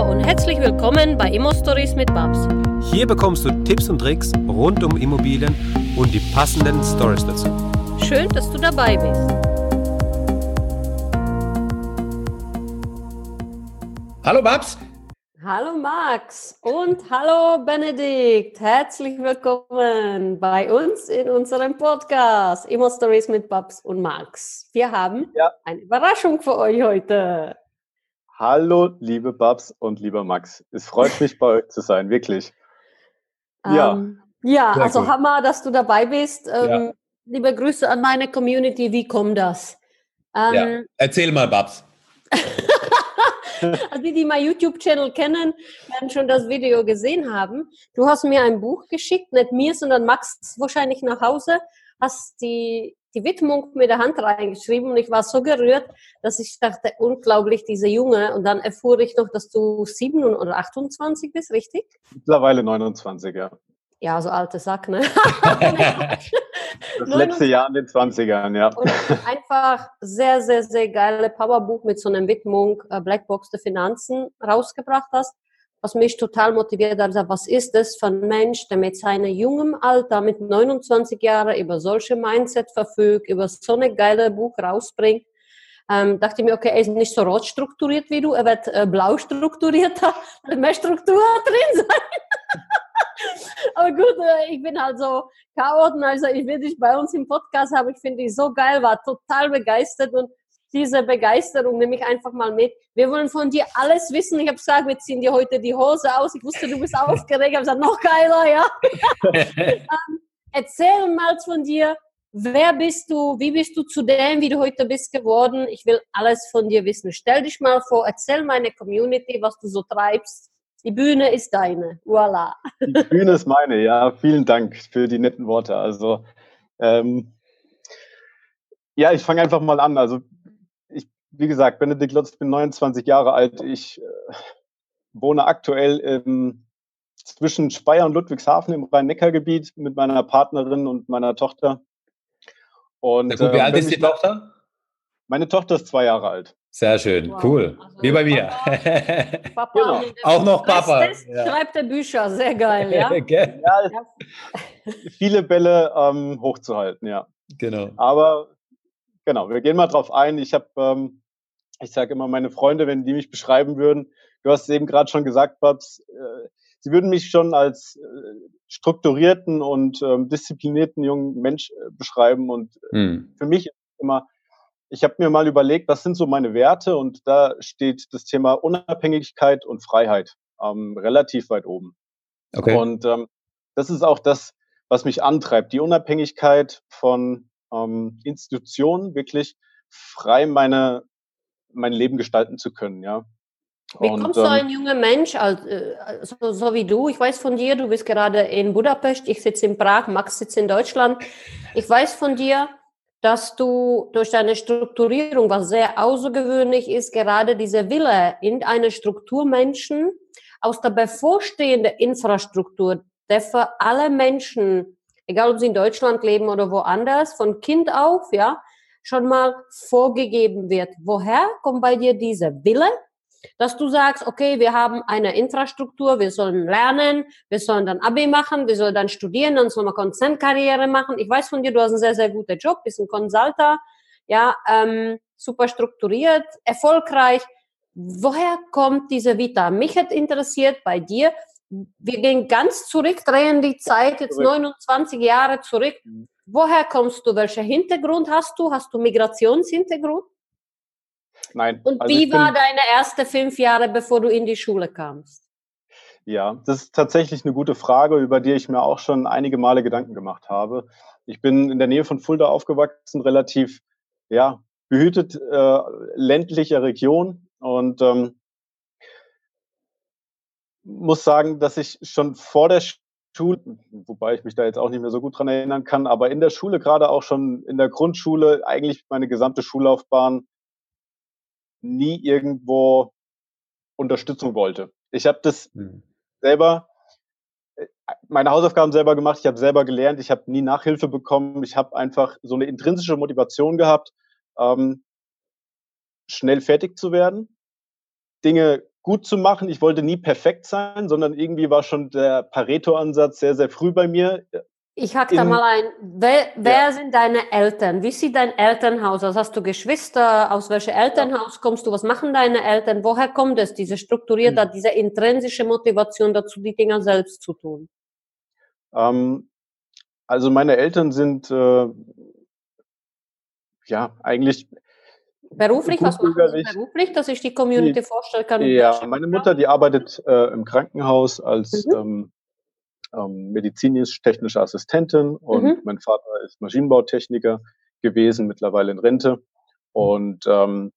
Hallo und herzlich willkommen bei Immo Stories mit Babs. Hier bekommst du Tipps und Tricks rund um Immobilien und die passenden Stories dazu. Schön, dass du dabei bist. Hallo Babs. Hallo Max und hallo Benedikt. Herzlich willkommen bei uns in unserem Podcast Immo Stories mit Babs und Max. Wir haben ja. eine Überraschung für euch heute. Hallo, liebe Babs und lieber Max. Es freut mich, bei euch zu sein, wirklich. Ja. Ähm, ja, Sehr also gut. Hammer, dass du dabei bist. Ähm, ja. Liebe Grüße an meine Community. Wie kommt das? Ähm, ja. Erzähl mal, Babs. also die, die mein YouTube-Channel kennen, werden schon das Video gesehen haben. Du hast mir ein Buch geschickt, nicht mir, sondern Max wahrscheinlich nach Hause, hast die die Widmung mit der Hand reingeschrieben und ich war so gerührt, dass ich dachte, unglaublich, diese Junge. Und dann erfuhr ich noch, dass du 7 oder 28 bist, richtig? Mittlerweile 29, ja. Ja, so alte Sack, ne? das letzte Jahr in den 20ern, ja. Und einfach sehr, sehr, sehr geile Powerbuch mit so einer Widmung äh, Blackbox der Finanzen rausgebracht hast was mich total motiviert hat, was ist das für ein Mensch, der mit seinem jungen Alter, mit 29 Jahren, über solche Mindset verfügt, über so eine geile Buch rausbringt. Ähm, dachte ich mir, okay, er ist nicht so rot strukturiert wie du, er wird äh, blau strukturierter, mehr Struktur drin sein. Aber gut, äh, ich bin halt so chaotisch, also ich will dich bei uns im Podcast haben, ich finde dich so geil, war total begeistert und diese Begeisterung nehme ich einfach mal mit. Wir wollen von dir alles wissen. Ich habe gesagt, wir ziehen dir heute die Hose aus. Ich wusste, du bist aufgeregt. Ich habe gesagt, noch geiler, ja. ähm, erzähl mal von dir. Wer bist du? Wie bist du zu dem, wie du heute bist geworden? Ich will alles von dir wissen. Stell dich mal vor, erzähl meine Community, was du so treibst. Die Bühne ist deine. Voila. Die Bühne ist meine, ja. Vielen Dank für die netten Worte. Also, ähm, ja, ich fange einfach mal an. Also, wie gesagt, Benedikt Lutz, bin 29 Jahre alt. Ich äh, wohne aktuell im, zwischen Speyer und Ludwigshafen im Rhein-Neckar-Gebiet mit meiner Partnerin und meiner Tochter. Und, gut, wie äh, alt ist die Tochter? Meine Tochter ist zwei Jahre alt. Sehr schön, wow. cool. Also Wie bei mir. Papa, Papa genau. Auch noch Papa. Ja. Schreibt der Bücher, sehr geil, ja. ja viele Bälle ähm, hochzuhalten, ja. Genau. Aber genau, wir gehen mal drauf ein. Ich habe ähm, ich sage immer, meine Freunde, wenn die mich beschreiben würden, du hast es eben gerade schon gesagt, Babs, äh, sie würden mich schon als äh, strukturierten und ähm, disziplinierten jungen Mensch äh, beschreiben. Und hm. für mich ist immer, ich habe mir mal überlegt, was sind so meine Werte und da steht das Thema Unabhängigkeit und Freiheit ähm, relativ weit oben. Okay. Und ähm, das ist auch das, was mich antreibt, die Unabhängigkeit von ähm, Institutionen, wirklich frei meine mein Leben gestalten zu können, ja. Wie und, kommst du ähm, ein junger Mensch, also, so, so, wie du? Ich weiß von dir, du bist gerade in Budapest, ich sitze in Prag, Max sitzt in Deutschland. Ich weiß von dir, dass du durch deine Strukturierung, was sehr außergewöhnlich ist, gerade diese Wille in eine Strukturmenschen aus der bevorstehenden Infrastruktur, der für alle Menschen, egal ob sie in Deutschland leben oder woanders, von Kind auf, ja, schon mal vorgegeben wird. Woher kommt bei dir dieser Wille, dass du sagst, okay, wir haben eine Infrastruktur, wir sollen lernen, wir sollen dann Abi machen, wir sollen dann studieren, dann sollen wir Konzernkarriere machen. Ich weiß von dir, du hast einen sehr, sehr guten Job, bist ein Consulter, ja, ähm, super strukturiert, erfolgreich. Woher kommt diese Vita? Mich hat interessiert bei dir, wir gehen ganz zurück, drehen die Zeit jetzt 29 Jahre zurück. Woher kommst du? Welcher Hintergrund hast du? Hast du Migrationshintergrund? Nein. Und also wie war deine erste fünf Jahre, bevor du in die Schule kamst? Ja, das ist tatsächlich eine gute Frage, über die ich mir auch schon einige Male Gedanken gemacht habe. Ich bin in der Nähe von Fulda aufgewachsen, relativ ja, behütet äh, ländlicher Region und ähm, muss sagen, dass ich schon vor der Schule, wobei ich mich da jetzt auch nicht mehr so gut dran erinnern kann, aber in der Schule, gerade auch schon in der Grundschule, eigentlich meine gesamte Schullaufbahn nie irgendwo Unterstützung wollte. Ich habe das mhm. selber, äh, meine Hausaufgaben selber gemacht, ich habe selber gelernt, ich habe nie Nachhilfe bekommen, ich habe einfach so eine intrinsische Motivation gehabt, ähm, schnell fertig zu werden, Dinge gut zu machen. Ich wollte nie perfekt sein, sondern irgendwie war schon der Pareto-Ansatz sehr, sehr früh bei mir. Ich hake da mal ein. Wer, wer ja. sind deine Eltern? Wie sieht dein Elternhaus aus? Hast du Geschwister? Aus welchem Elternhaus kommst du? Was machen deine Eltern? Woher kommt es, diese strukturierte, hm. diese intrinsische Motivation dazu, die Dinger selbst zu tun? Ähm, also meine Eltern sind äh, ja eigentlich Beruflich, was machen Sie beruflich, dass ich die Community kann? Ja, meine Mutter, die arbeitet äh, im Krankenhaus als mhm. ähm, ähm, medizinisch-technische Assistentin und mhm. mein Vater ist Maschinenbautechniker gewesen, mittlerweile in Rente und ähm,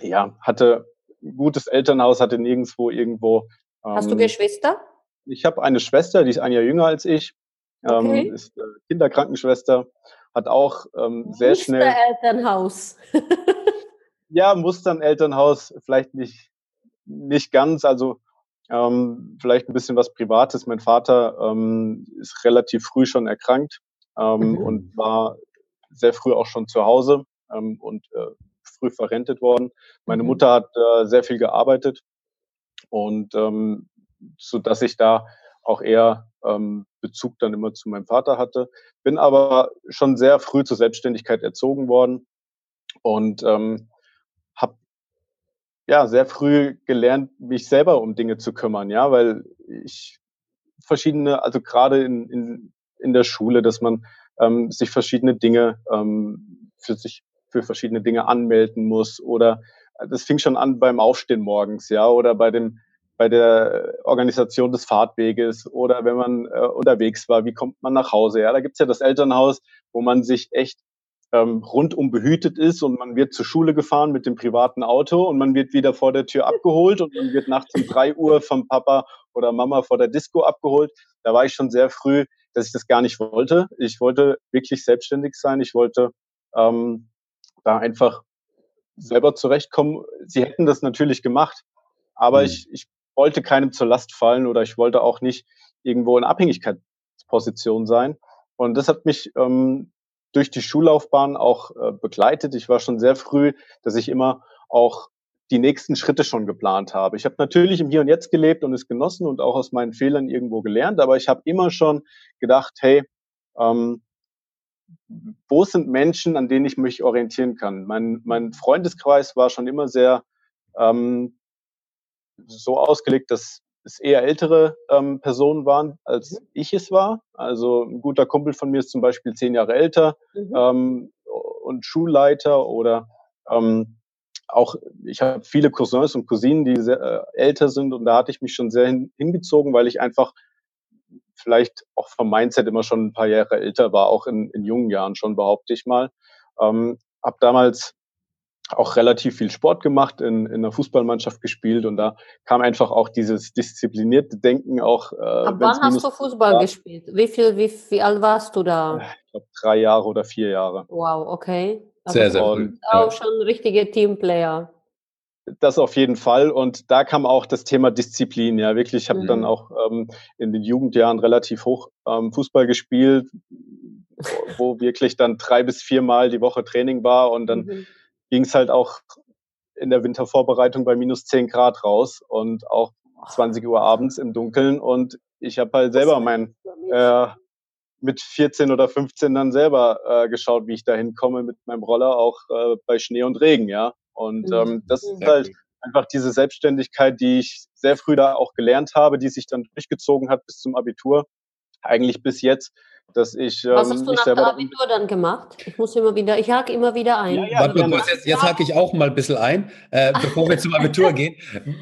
ja, hatte ein gutes Elternhaus, hatte nirgendwo irgendwo. Hast du ähm, Geschwister? Ich habe eine Schwester, die ist ein Jahr jünger als ich, ähm, okay. ist äh, Kinderkrankenschwester, hat auch sehr schnell. Elternhaus. ja, Mustern-Elternhaus vielleicht nicht, nicht ganz. Also ähm, vielleicht ein bisschen was Privates. Mein Vater ähm, ist relativ früh schon erkrankt ähm, mhm. und war sehr früh auch schon zu Hause ähm, und äh, früh verrentet worden. Meine mhm. Mutter hat äh, sehr viel gearbeitet und ähm, so dass ich da auch eher ähm, Bezug dann immer zu meinem Vater hatte. Bin aber schon sehr früh zur Selbstständigkeit erzogen worden und ähm, ja, sehr früh gelernt, mich selber um Dinge zu kümmern, ja, weil ich verschiedene, also gerade in, in, in der Schule, dass man ähm, sich verschiedene Dinge ähm, für sich für verschiedene Dinge anmelden muss oder äh, das fing schon an beim Aufstehen morgens, ja, oder bei dem bei der Organisation des Fahrtweges oder wenn man äh, unterwegs war, wie kommt man nach Hause? Ja, da gibt's ja das Elternhaus, wo man sich echt ähm, rundum behütet ist und man wird zur Schule gefahren mit dem privaten Auto und man wird wieder vor der Tür abgeholt und man wird nachts um drei Uhr vom Papa oder Mama vor der Disco abgeholt. Da war ich schon sehr früh, dass ich das gar nicht wollte. Ich wollte wirklich selbstständig sein. Ich wollte ähm, da einfach selber zurechtkommen. Sie hätten das natürlich gemacht, aber mhm. ich, ich wollte keinem zur Last fallen oder ich wollte auch nicht irgendwo in Abhängigkeitsposition sein. Und das hat mich ähm, durch die Schullaufbahn auch äh, begleitet. Ich war schon sehr früh, dass ich immer auch die nächsten Schritte schon geplant habe. Ich habe natürlich im Hier und Jetzt gelebt und es genossen und auch aus meinen Fehlern irgendwo gelernt, aber ich habe immer schon gedacht, hey, ähm, wo sind Menschen, an denen ich mich orientieren kann? Mein, mein Freundeskreis war schon immer sehr ähm, so ausgelegt, dass es eher ältere ähm, Personen waren, als mhm. ich es war. Also ein guter Kumpel von mir ist zum Beispiel zehn Jahre älter mhm. ähm, und Schulleiter oder ähm, auch, ich habe viele Cousins und Cousinen, die sehr, äh, älter sind und da hatte ich mich schon sehr hin, hingezogen, weil ich einfach vielleicht auch vom Mindset immer schon ein paar Jahre älter war, auch in, in jungen Jahren schon, behaupte ich mal. Ähm, habe damals auch relativ viel Sport gemacht, in, in einer Fußballmannschaft gespielt und da kam einfach auch dieses disziplinierte Denken auch. Äh, Ab wann hast du Fußball war. gespielt? Wie viel, wie, wie alt warst du da? Ich glaube drei Jahre oder vier Jahre. Wow, okay. Also sehr, sehr gut. Auch schon richtige Teamplayer. Das auf jeden Fall. Und da kam auch das Thema Disziplin. Ja, wirklich. Ich habe mhm. dann auch ähm, in den Jugendjahren relativ hoch ähm, Fußball gespielt, wo wirklich dann drei bis viermal die Woche Training war und dann mhm ging es halt auch in der Wintervorbereitung bei minus 10 Grad raus und auch 20 Uhr abends im Dunkeln. Und ich habe halt selber mein äh, mit 14 oder 15 dann selber äh, geschaut, wie ich da hinkomme mit meinem Roller, auch äh, bei Schnee und Regen, ja. Und mhm. ähm, das ist halt einfach diese Selbstständigkeit, die ich sehr früh da auch gelernt habe, die sich dann durchgezogen hat bis zum Abitur, eigentlich bis jetzt, dass ich. Ähm, Was hast du nach dem Abitur dann gemacht? Ich muss immer wieder, ich hake immer wieder ein. Ja, ja, Warte mal kurz, jetzt, jetzt hake ich auch mal ein bisschen ein. Äh, bevor wir zum Abitur gehen,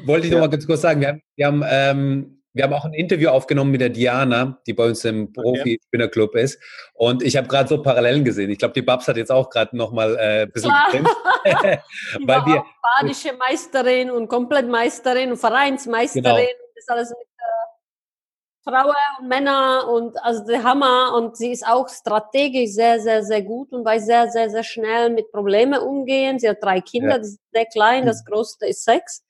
wollte ich noch mal ganz kurz sagen, wir haben, wir haben ähm, wir haben auch ein Interview aufgenommen mit der Diana, die bei uns im Profi-Spinnerclub ist. Und ich habe gerade so Parallelen gesehen. Ich glaube, die Babs hat jetzt auch gerade noch mal äh, ein bisschen getrimmt. weil wir badische Meisterin und Komplettmeisterin und Vereinsmeisterin. Genau. Das ist alles Frauen und Männer und also der Hammer und sie ist auch strategisch sehr, sehr, sehr gut und weiß sehr, sehr, sehr schnell mit Problemen umgehen. Sie hat drei Kinder, ja. die sind sehr klein, das größte ist sechs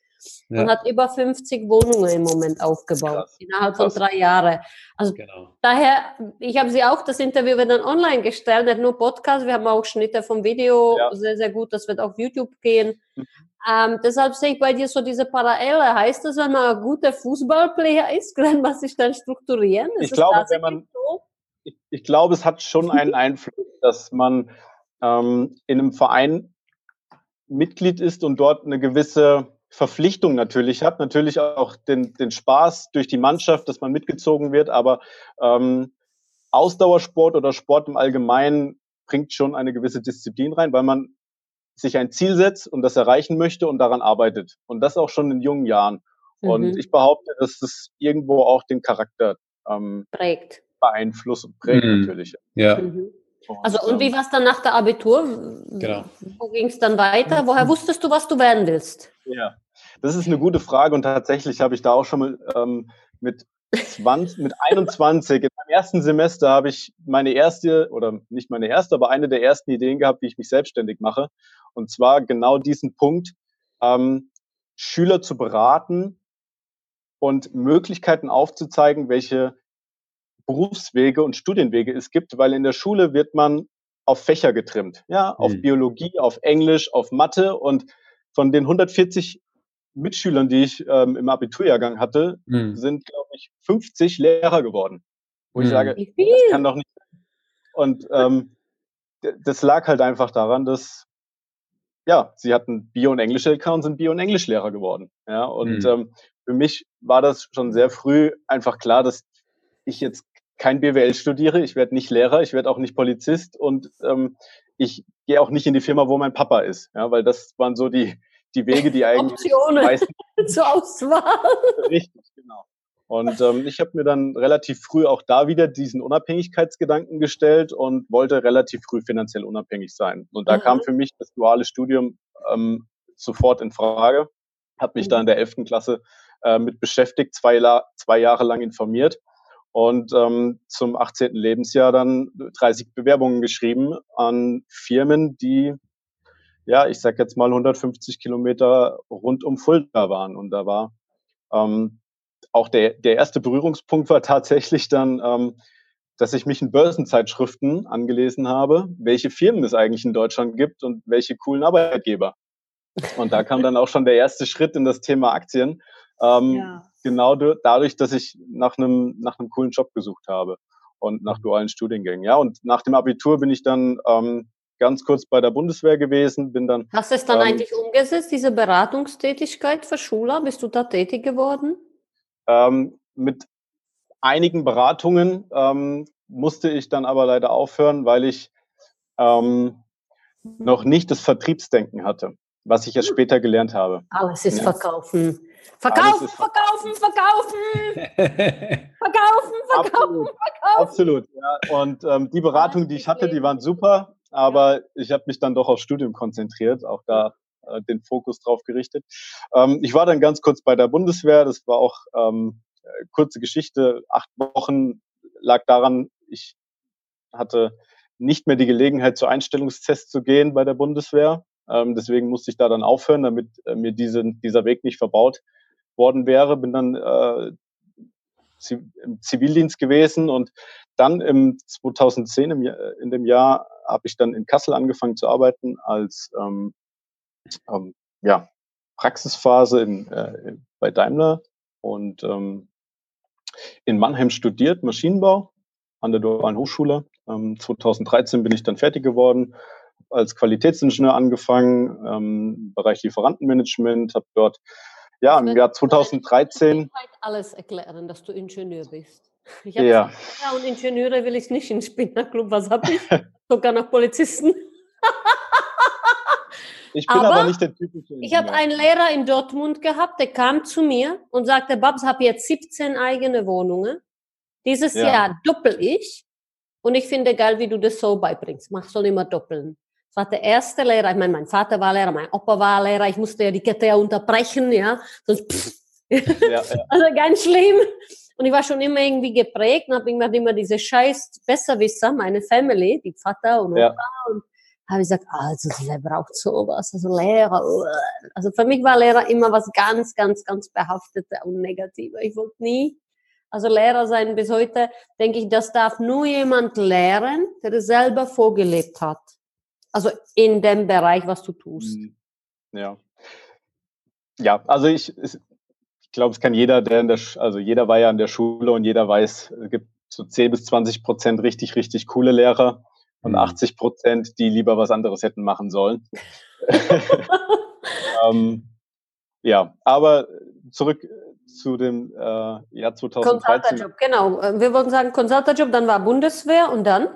ja. und hat über 50 Wohnungen im Moment aufgebaut, Krass. innerhalb Krass. von drei Jahren. Also genau. daher, ich habe sie auch, das Interview wird dann online gestellt, nicht nur Podcast, wir haben auch Schnitte vom Video, ja. sehr, sehr gut, das wird auf YouTube gehen. Mhm. Ähm, deshalb sehe ich bei dir so diese Parallele. Heißt das, wenn man ein guter Fußballplayer ist, kann man sich dann strukturieren? Ist ich glaube, wenn man, so? ich, ich, glaube, es hat schon einen Einfluss, dass man ähm, in einem Verein Mitglied ist und dort eine gewisse Verpflichtung natürlich hat, natürlich auch den, den Spaß durch die Mannschaft, dass man mitgezogen wird, aber ähm, Ausdauersport oder Sport im Allgemeinen bringt schon eine gewisse Disziplin rein, weil man sich ein Ziel setzt und das erreichen möchte und daran arbeitet. Und das auch schon in jungen Jahren. Mhm. Und ich behaupte, dass das irgendwo auch den Charakter ähm, prägt. Beeinflusst und prägt mhm. natürlich. Ja. Mhm. Also und wie war es dann nach der Abitur? Genau. Wo ging es dann weiter? Woher wusstest du, was du werden willst? Ja, das ist eine gute Frage und tatsächlich habe ich da auch schon mal ähm, mit 20, mit 21, in meinem ersten Semester habe ich meine erste, oder nicht meine erste, aber eine der ersten Ideen gehabt, wie ich mich selbstständig mache. Und zwar genau diesen Punkt, ähm, Schüler zu beraten und Möglichkeiten aufzuzeigen, welche Berufswege und Studienwege es gibt, weil in der Schule wird man auf Fächer getrimmt, ja, auf mhm. Biologie, auf Englisch, auf Mathe und von den 140 Mitschülern, die ich ähm, im Abiturjahrgang hatte, mhm. sind, glaube ich, 50 Lehrer geworden. Wo mhm. ich sage, das kann doch nicht sein. Und ähm, das lag halt einfach daran, dass ja, sie hatten Bio- und Englisch-LK und sind Bio- und Englischlehrer geworden. Ja, und mhm. ähm, für mich war das schon sehr früh einfach klar, dass ich jetzt kein BWL studiere, ich werde nicht Lehrer, ich werde auch nicht Polizist und ähm, ich gehe auch nicht in die Firma, wo mein Papa ist, ja, weil das waren so die, die Wege, die eigentlich Optionen meisten, zur Auswahl. Richtig, genau. Und ähm, ich habe mir dann relativ früh auch da wieder diesen Unabhängigkeitsgedanken gestellt und wollte relativ früh finanziell unabhängig sein. Und da mhm. kam für mich das duale Studium ähm, sofort in Frage. Habe mich mhm. da in der 11. Klasse äh, mit beschäftigt, zwei, zwei Jahre lang informiert und ähm, zum 18. Lebensjahr dann 30 Bewerbungen geschrieben an Firmen, die, ja, ich sag jetzt mal 150 Kilometer rund um Fulda waren. Und da war ähm, auch der, der erste Berührungspunkt war tatsächlich dann, ähm, dass ich mich in Börsenzeitschriften angelesen habe, welche Firmen es eigentlich in Deutschland gibt und welche coolen Arbeitgeber. Und da kam dann auch schon der erste Schritt in das Thema Aktien. Ähm, ja genau dadurch, dass ich nach einem, nach einem coolen Job gesucht habe und nach dualen Studiengängen. Ja, und nach dem Abitur bin ich dann ähm, ganz kurz bei der Bundeswehr gewesen, bin dann. Hast du es dann ähm, eigentlich umgesetzt, diese Beratungstätigkeit für Schüler? Bist du da tätig geworden? Ähm, mit einigen Beratungen ähm, musste ich dann aber leider aufhören, weil ich ähm, noch nicht das Vertriebsdenken hatte, was ich erst hm. später gelernt habe. Alles ist ja. Verkaufen. Verkaufen, verkaufen, verkaufen, verkaufen, verkaufen, verkaufen. Absolut, ja. Und ähm, die Beratungen, die ich hatte, die waren super, aber ich habe mich dann doch aufs Studium konzentriert, auch da äh, den Fokus drauf gerichtet. Ähm, ich war dann ganz kurz bei der Bundeswehr, das war auch ähm, äh, kurze Geschichte, acht Wochen lag daran, ich hatte nicht mehr die Gelegenheit, zu Einstellungstests zu gehen bei der Bundeswehr. Ähm, deswegen musste ich da dann aufhören, damit äh, mir diese, dieser Weg nicht verbaut worden wäre. Bin dann äh, im Zivildienst gewesen und dann im 2010, im, in dem Jahr, habe ich dann in Kassel angefangen zu arbeiten als ähm, ähm, ja, Praxisphase in, äh, bei Daimler und ähm, in Mannheim studiert, Maschinenbau an der Dualen Hochschule. Ähm, 2013 bin ich dann fertig geworden, als Qualitätsingenieur angefangen, ähm, Bereich Lieferantenmanagement, habe dort ja, im Jahr 2013. alles erklären, dass du Ingenieur bist. Ich ja. ja, und Ingenieure will ich nicht in Spinnerclub. Was habe ich? Sogar noch Polizisten. ich bin aber, aber nicht der typische Ingenieur. Ich habe einen Lehrer in Dortmund gehabt, der kam zu mir und sagte, Babs, habe jetzt 17 eigene Wohnungen. Dieses ja. Jahr doppel ich. Und ich finde geil, wie du das so beibringst. Mach soll immer doppeln war der erste Lehrer. Ich meine, mein Vater war Lehrer, mein Opa war Lehrer. Ich musste ja die Kette ja unterbrechen, ja. Sonst, pff. Ja, ja. also ganz schlimm. Und ich war schon immer irgendwie geprägt und habe immer diese scheiß Besserwisser, meine Family, die Vater und Opa. Ja. Und habe ich gesagt, also wer braucht sowas? Also Lehrer. Also für mich war Lehrer immer was ganz, ganz, ganz behaftete und negative. Ich wollte nie also Lehrer sein bis heute, denke ich, das darf nur jemand lehren, der es selber vorgelebt hat. Also in dem Bereich, was du tust. Mhm. Ja. ja, also ich, ich glaube, es kann jeder, der in der, also jeder war ja in der Schule und jeder weiß, es gibt so 10 bis 20 Prozent richtig, richtig coole Lehrer und 80 mhm. Prozent, die lieber was anderes hätten machen sollen. ähm, ja, aber zurück zu dem äh, Jahr 2013. Consultant-Job, genau. Äh, wir wollten sagen Consultant-Job, dann war Bundeswehr und dann?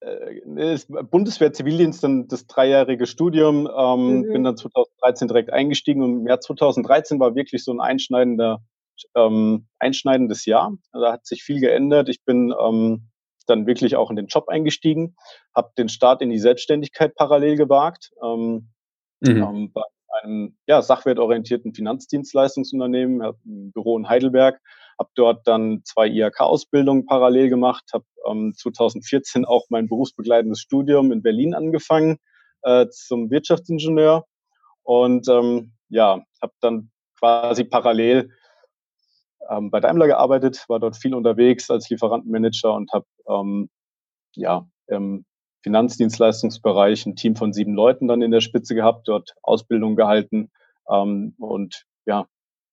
Äh, Bundeswehr Zivildienst, dann das dreijährige Studium, ähm, mhm. bin dann 2013 direkt eingestiegen und im Jahr 2013 war wirklich so ein einschneidender, ähm, einschneidendes Jahr. Da hat sich viel geändert. Ich bin ähm, dann wirklich auch in den Job eingestiegen, habe den Start in die Selbstständigkeit parallel gewagt. Ähm, mhm. Ähm, bei einem ja, sachwertorientierten Finanzdienstleistungsunternehmen, habe ein Büro in Heidelberg, habe dort dann zwei IHK-Ausbildungen parallel gemacht, habe ähm, 2014 auch mein berufsbegleitendes Studium in Berlin angefangen äh, zum Wirtschaftsingenieur und ähm, ja, habe dann quasi parallel ähm, bei Daimler gearbeitet, war dort viel unterwegs als Lieferantenmanager und habe ähm, ja im Finanzdienstleistungsbereich ein Team von sieben Leuten dann in der Spitze gehabt, dort Ausbildung gehalten ähm, und ja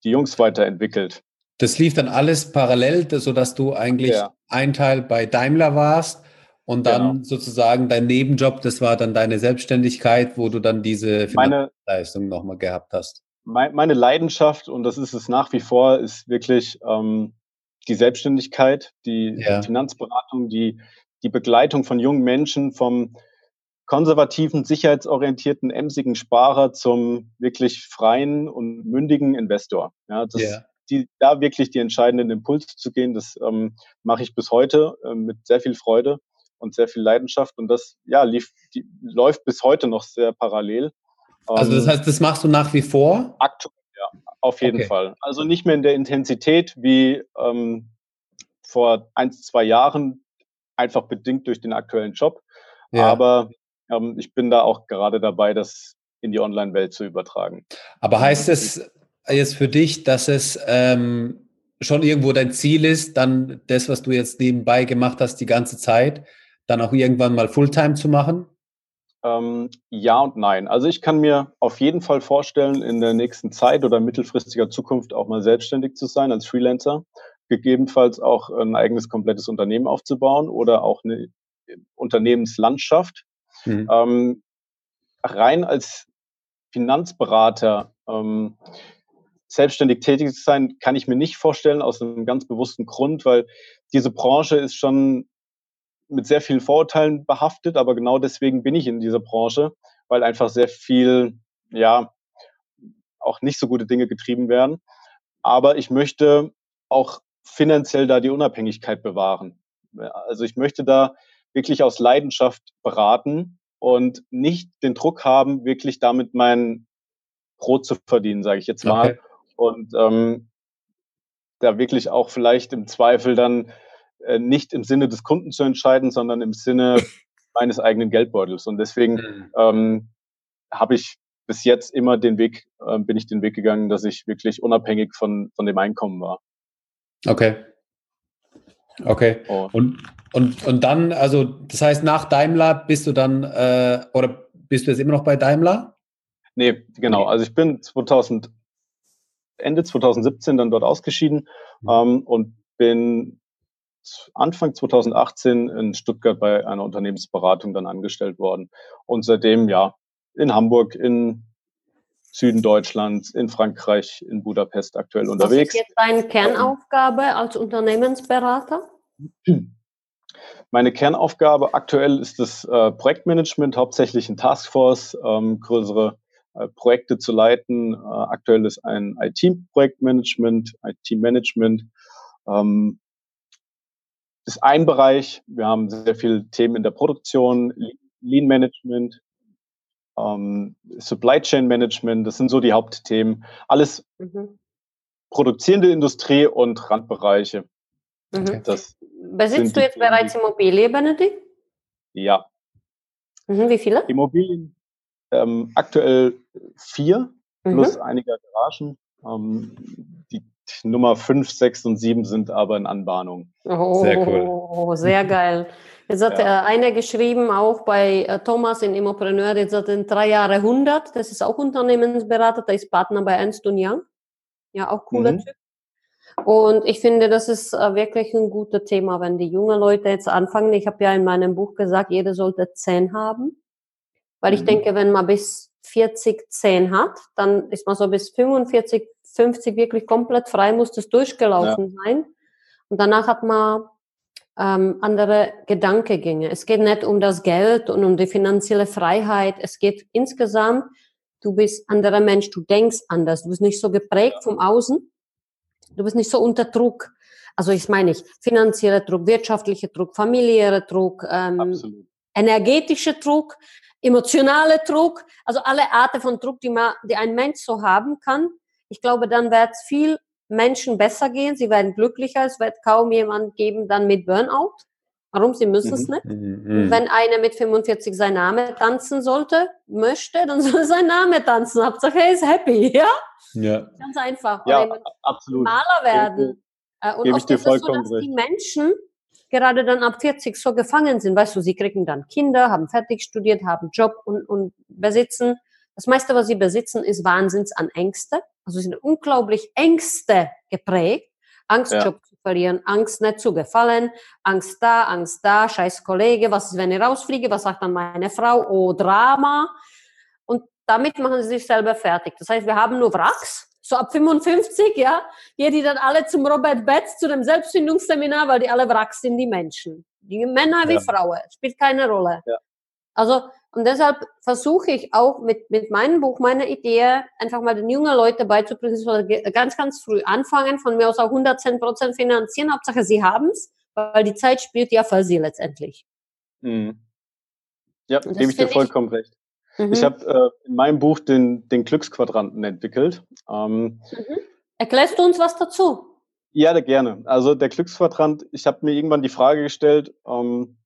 die Jungs weiterentwickelt. Das lief dann alles parallel, sodass du eigentlich ja. ein Teil bei Daimler warst und dann genau. sozusagen dein Nebenjob, das war dann deine Selbstständigkeit, wo du dann diese Finanzleistung nochmal gehabt hast. Meine Leidenschaft, und das ist es nach wie vor, ist wirklich ähm, die Selbstständigkeit, die ja. Finanzberatung, die, die Begleitung von jungen Menschen vom konservativen, sicherheitsorientierten, emsigen Sparer zum wirklich freien und mündigen Investor. Ja, das, ja die, da wirklich die entscheidenden Impulse zu gehen, das ähm, mache ich bis heute äh, mit sehr viel Freude und sehr viel Leidenschaft. Und das ja, lief, die, läuft bis heute noch sehr parallel. Also das ähm, heißt, das machst du nach wie vor? Aktuell, ja, auf jeden okay. Fall. Also nicht mehr in der Intensität wie ähm, vor ein, zwei Jahren, einfach bedingt durch den aktuellen Job. Ja. Aber ähm, ich bin da auch gerade dabei, das in die Online-Welt zu übertragen. Aber heißt es, jetzt für dich, dass es ähm, schon irgendwo dein Ziel ist, dann das, was du jetzt nebenbei gemacht hast, die ganze Zeit, dann auch irgendwann mal Fulltime zu machen? Ähm, ja und nein. Also ich kann mir auf jeden Fall vorstellen, in der nächsten Zeit oder mittelfristiger Zukunft auch mal selbstständig zu sein als Freelancer, gegebenenfalls auch ein eigenes komplettes Unternehmen aufzubauen oder auch eine Unternehmenslandschaft. Mhm. Ähm, rein als Finanzberater ähm, selbstständig tätig zu sein, kann ich mir nicht vorstellen, aus einem ganz bewussten Grund, weil diese Branche ist schon mit sehr vielen Vorurteilen behaftet, aber genau deswegen bin ich in dieser Branche, weil einfach sehr viel, ja, auch nicht so gute Dinge getrieben werden. Aber ich möchte auch finanziell da die Unabhängigkeit bewahren. Also ich möchte da wirklich aus Leidenschaft beraten und nicht den Druck haben, wirklich damit mein Brot zu verdienen, sage ich jetzt mal. Okay und ähm, da wirklich auch vielleicht im Zweifel dann nicht im Sinne des Kunden zu entscheiden, sondern im Sinne meines eigenen Geldbeutels. Und deswegen mhm. ähm, habe ich bis jetzt immer den Weg, äh, bin ich den Weg gegangen, dass ich wirklich unabhängig von, von dem Einkommen war. Okay. Okay. Oh. Und, und, und dann, also das heißt, nach Daimler bist du dann, äh, oder bist du jetzt immer noch bei Daimler? Nee, genau. Also ich bin 2000 Ende 2017 dann dort ausgeschieden mhm. ähm, und bin Anfang 2018 in Stuttgart bei einer Unternehmensberatung dann angestellt worden. Und seitdem ja in Hamburg, in Süden Deutschlands, in Frankreich, in Budapest aktuell unterwegs. Was ist jetzt deine Kernaufgabe als Unternehmensberater? Meine Kernaufgabe aktuell ist das äh, Projektmanagement, hauptsächlich in Taskforce, ähm, größere äh, Projekte zu leiten. Äh, aktuell ist ein IT-Projektmanagement, IT-Management. Ähm, ist ein Bereich. Wir haben sehr viele Themen in der Produktion, Lean Management, ähm, Supply Chain Management. Das sind so die Hauptthemen. Alles mhm. produzierende Industrie und Randbereiche. Mhm. Besitzt du jetzt bereits Immobilien, Benedikt? Ja. Mhm, wie viele? Immobilien, ähm, aktuell vier mhm. plus einige Garagen. Ähm, Nummer fünf, sechs und sieben sind aber in Anbahnung. Oh, sehr cool. Sehr geil. Jetzt hat ja. einer geschrieben, auch bei äh, Thomas in Immopreneur, jetzt hat in drei Jahre 100, das ist auch Unternehmensberater, der ist Partner bei Ernst Young. Ja, auch cooler mhm. Typ. Und ich finde, das ist äh, wirklich ein gutes Thema, wenn die jungen Leute jetzt anfangen. Ich habe ja in meinem Buch gesagt, jeder sollte zehn haben. Weil ich mhm. denke, wenn man bis 40 zehn hat, dann ist man so bis 45, 50 wirklich komplett frei, muss das durchgelaufen ja. sein. Und danach hat man ähm, andere Gedankengänge. Es geht nicht um das Geld und um die finanzielle Freiheit. Es geht insgesamt, du bist anderer Mensch, du denkst anders, du bist nicht so geprägt vom Außen, du bist nicht so unter Druck. Also ich meine nicht finanzieller Druck, wirtschaftlicher Druck, familiärer Druck, ähm, energetischer Druck, emotionaler Druck, also alle Arten von Druck, die man, die ein Mensch so haben kann. Ich glaube, dann wird es viel Menschen besser gehen, sie werden glücklicher, es wird kaum jemand geben dann mit Burnout. Warum? Sie müssen es mhm. nicht. Mhm. Wenn einer mit 45 sein Name tanzen sollte, möchte, dann soll sein Name tanzen. Hauptsache er ist happy, ja? Ja. Ganz einfach. Ja, absolut. Maler werden. Gebe, äh, und oft ist es so, dass die Menschen gerade dann ab 40 so gefangen sind. Weißt du, sie kriegen dann Kinder, haben fertig studiert, haben Job und, und besitzen. Das meiste, was sie besitzen, ist Wahnsinns an Ängste. Also sie sind unglaublich Ängste geprägt. Angst, ja. Job zu verlieren, Angst nicht zu gefallen, Angst da, Angst da, scheiß Kollege, was ist, wenn ich rausfliege, was sagt dann meine Frau, oh Drama. Und damit machen sie sich selber fertig. Das heißt, wir haben nur Wracks, so ab 55, ja, gehen die dann alle zum Robert Betz, zu dem Selbstfindungsseminar, weil die alle Wracks sind, die Menschen. Die Männer wie ja. Frauen, spielt keine Rolle. Ja. Also und deshalb versuche ich auch mit, mit meinem Buch, meiner Idee, einfach mal den jungen Leuten beizubringen, sollen ganz, ganz früh anfangen, von mir aus auch 110 Prozent finanzieren, Hauptsache sie haben es, weil die Zeit spielt ja für sie letztendlich. Mhm. Ja, gebe ich dir vollkommen ich, recht. Mhm. Ich habe äh, in meinem Buch den, den Glücksquadranten entwickelt. Ähm, mhm. Erklärst du uns was dazu? Ja, gerne. Also der Glücksquadrant, ich habe mir irgendwann die Frage gestellt, ähm,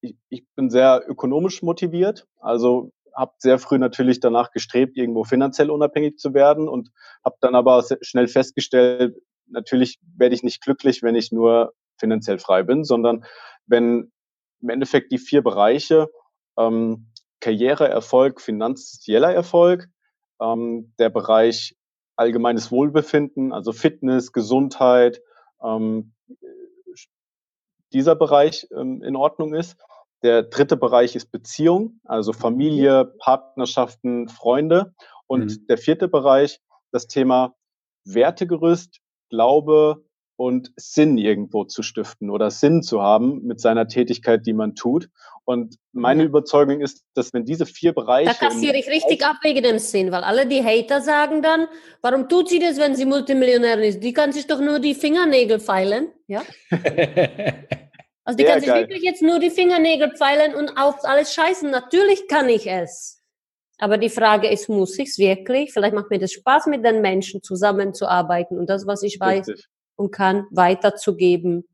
ich, ich bin sehr ökonomisch motiviert, also habe sehr früh natürlich danach gestrebt, irgendwo finanziell unabhängig zu werden und habe dann aber schnell festgestellt, natürlich werde ich nicht glücklich, wenn ich nur finanziell frei bin, sondern wenn im Endeffekt die vier Bereiche ähm, Karriereerfolg, finanzieller Erfolg, ähm, der Bereich allgemeines Wohlbefinden, also Fitness, Gesundheit, ähm, dieser Bereich ähm, in Ordnung ist. Der dritte Bereich ist Beziehung, also Familie, Partnerschaften, Freunde. Und mhm. der vierte Bereich, das Thema Wertegerüst, Glaube und Sinn irgendwo zu stiften oder Sinn zu haben mit seiner Tätigkeit, die man tut. Und meine mhm. Überzeugung ist, dass wenn diese vier Bereiche. Da kassiere ich richtig ab wegen dem Sinn, weil alle die Hater sagen dann, warum tut sie das, wenn sie Multimillionärin ist? Die kann sich doch nur die Fingernägel feilen, ja? Also die Sehr kann sich geil. wirklich jetzt nur die Fingernägel pfeilen und auf alles scheißen. Natürlich kann ich es. Aber die Frage ist, muss ich es wirklich? Vielleicht macht mir das Spaß, mit den Menschen zusammenzuarbeiten und das, was ich weiß Richtig. Und kann, weiterzugeben.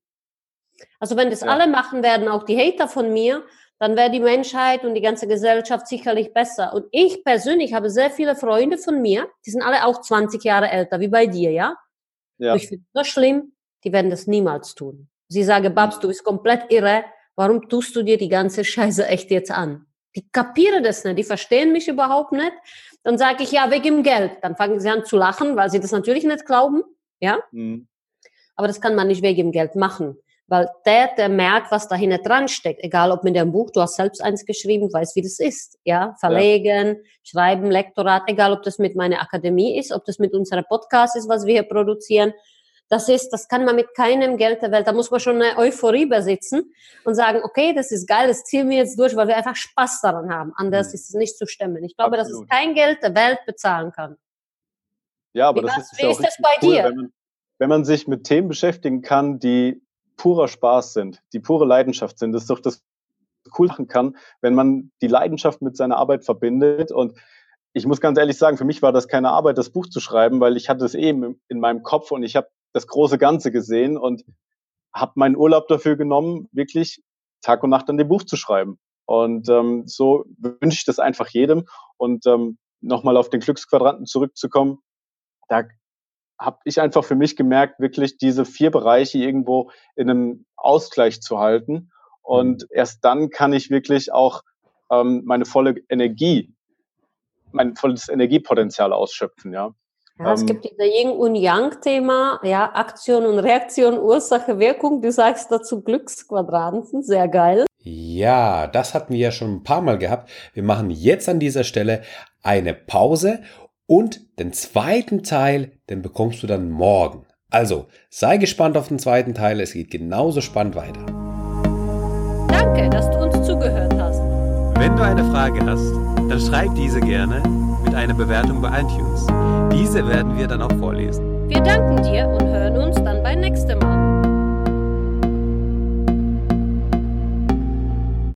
Also wenn das ja. alle machen werden, auch die Hater von mir, dann wäre die Menschheit und die ganze Gesellschaft sicherlich besser. Und ich persönlich habe sehr viele Freunde von mir, die sind alle auch 20 Jahre älter, wie bei dir, ja? ja. Und ich finde das schlimm, die werden das niemals tun. Sie sagen, Babs, du bist komplett irre. Warum tust du dir die ganze Scheiße echt jetzt an? Die kapieren das nicht, die verstehen mich überhaupt nicht. Dann sage ich, ja, wegen dem Geld. Dann fangen sie an zu lachen, weil sie das natürlich nicht glauben. Ja? Mhm. Aber das kann man nicht wegen dem Geld machen. Weil der, der merkt, was dahinter dran steckt, egal ob mit dem Buch, du hast selbst eins geschrieben, weiß, wie das ist. Ja, verlegen, ja. schreiben, Lektorat, egal ob das mit meiner Akademie ist, ob das mit unserer Podcast ist, was wir hier produzieren. Das ist, das kann man mit keinem Geld der Welt. Da muss man schon eine Euphorie besitzen und sagen, okay, das ist geil, das ziehen wir jetzt durch, weil wir einfach Spaß daran haben. Anders mhm. ist es nicht zu stemmen. Ich glaube, Absolut. dass es kein Geld der Welt bezahlen kann. Ja, aber wie das ist, wie ist das bei cool, dir? Wenn man, sich mit Themen beschäftigen kann, die purer Spaß sind, die pure Leidenschaft sind, ist doch das cool machen kann, wenn man die Leidenschaft mit seiner Arbeit verbindet und ich muss ganz ehrlich sagen, für mich war das keine Arbeit, das Buch zu schreiben, weil ich hatte es eben in meinem Kopf und ich habe das große Ganze gesehen und habe meinen Urlaub dafür genommen, wirklich Tag und Nacht an dem Buch zu schreiben. Und ähm, so wünsche ich das einfach jedem. Und ähm, nochmal auf den Glücksquadranten zurückzukommen, da habe ich einfach für mich gemerkt, wirklich diese vier Bereiche irgendwo in einem Ausgleich zu halten. Und erst dann kann ich wirklich auch ähm, meine volle Energie, mein volles Energiepotenzial ausschöpfen, ja. Ja, es ähm, gibt dieses Yin und Yang-Thema, ja, Aktion und Reaktion, Ursache, Wirkung. Du sagst dazu Glücksquadranten, sehr geil. Ja, das hatten wir ja schon ein paar Mal gehabt. Wir machen jetzt an dieser Stelle eine Pause und den zweiten Teil, den bekommst du dann morgen. Also, sei gespannt auf den zweiten Teil, es geht genauso spannend weiter. Danke, dass du uns zugehört hast. Wenn du eine Frage hast, dann schreib diese gerne mit einer Bewertung bei iTunes. Diese werden wir dann auch vorlesen. Wir danken dir und hören uns dann beim nächsten Mal.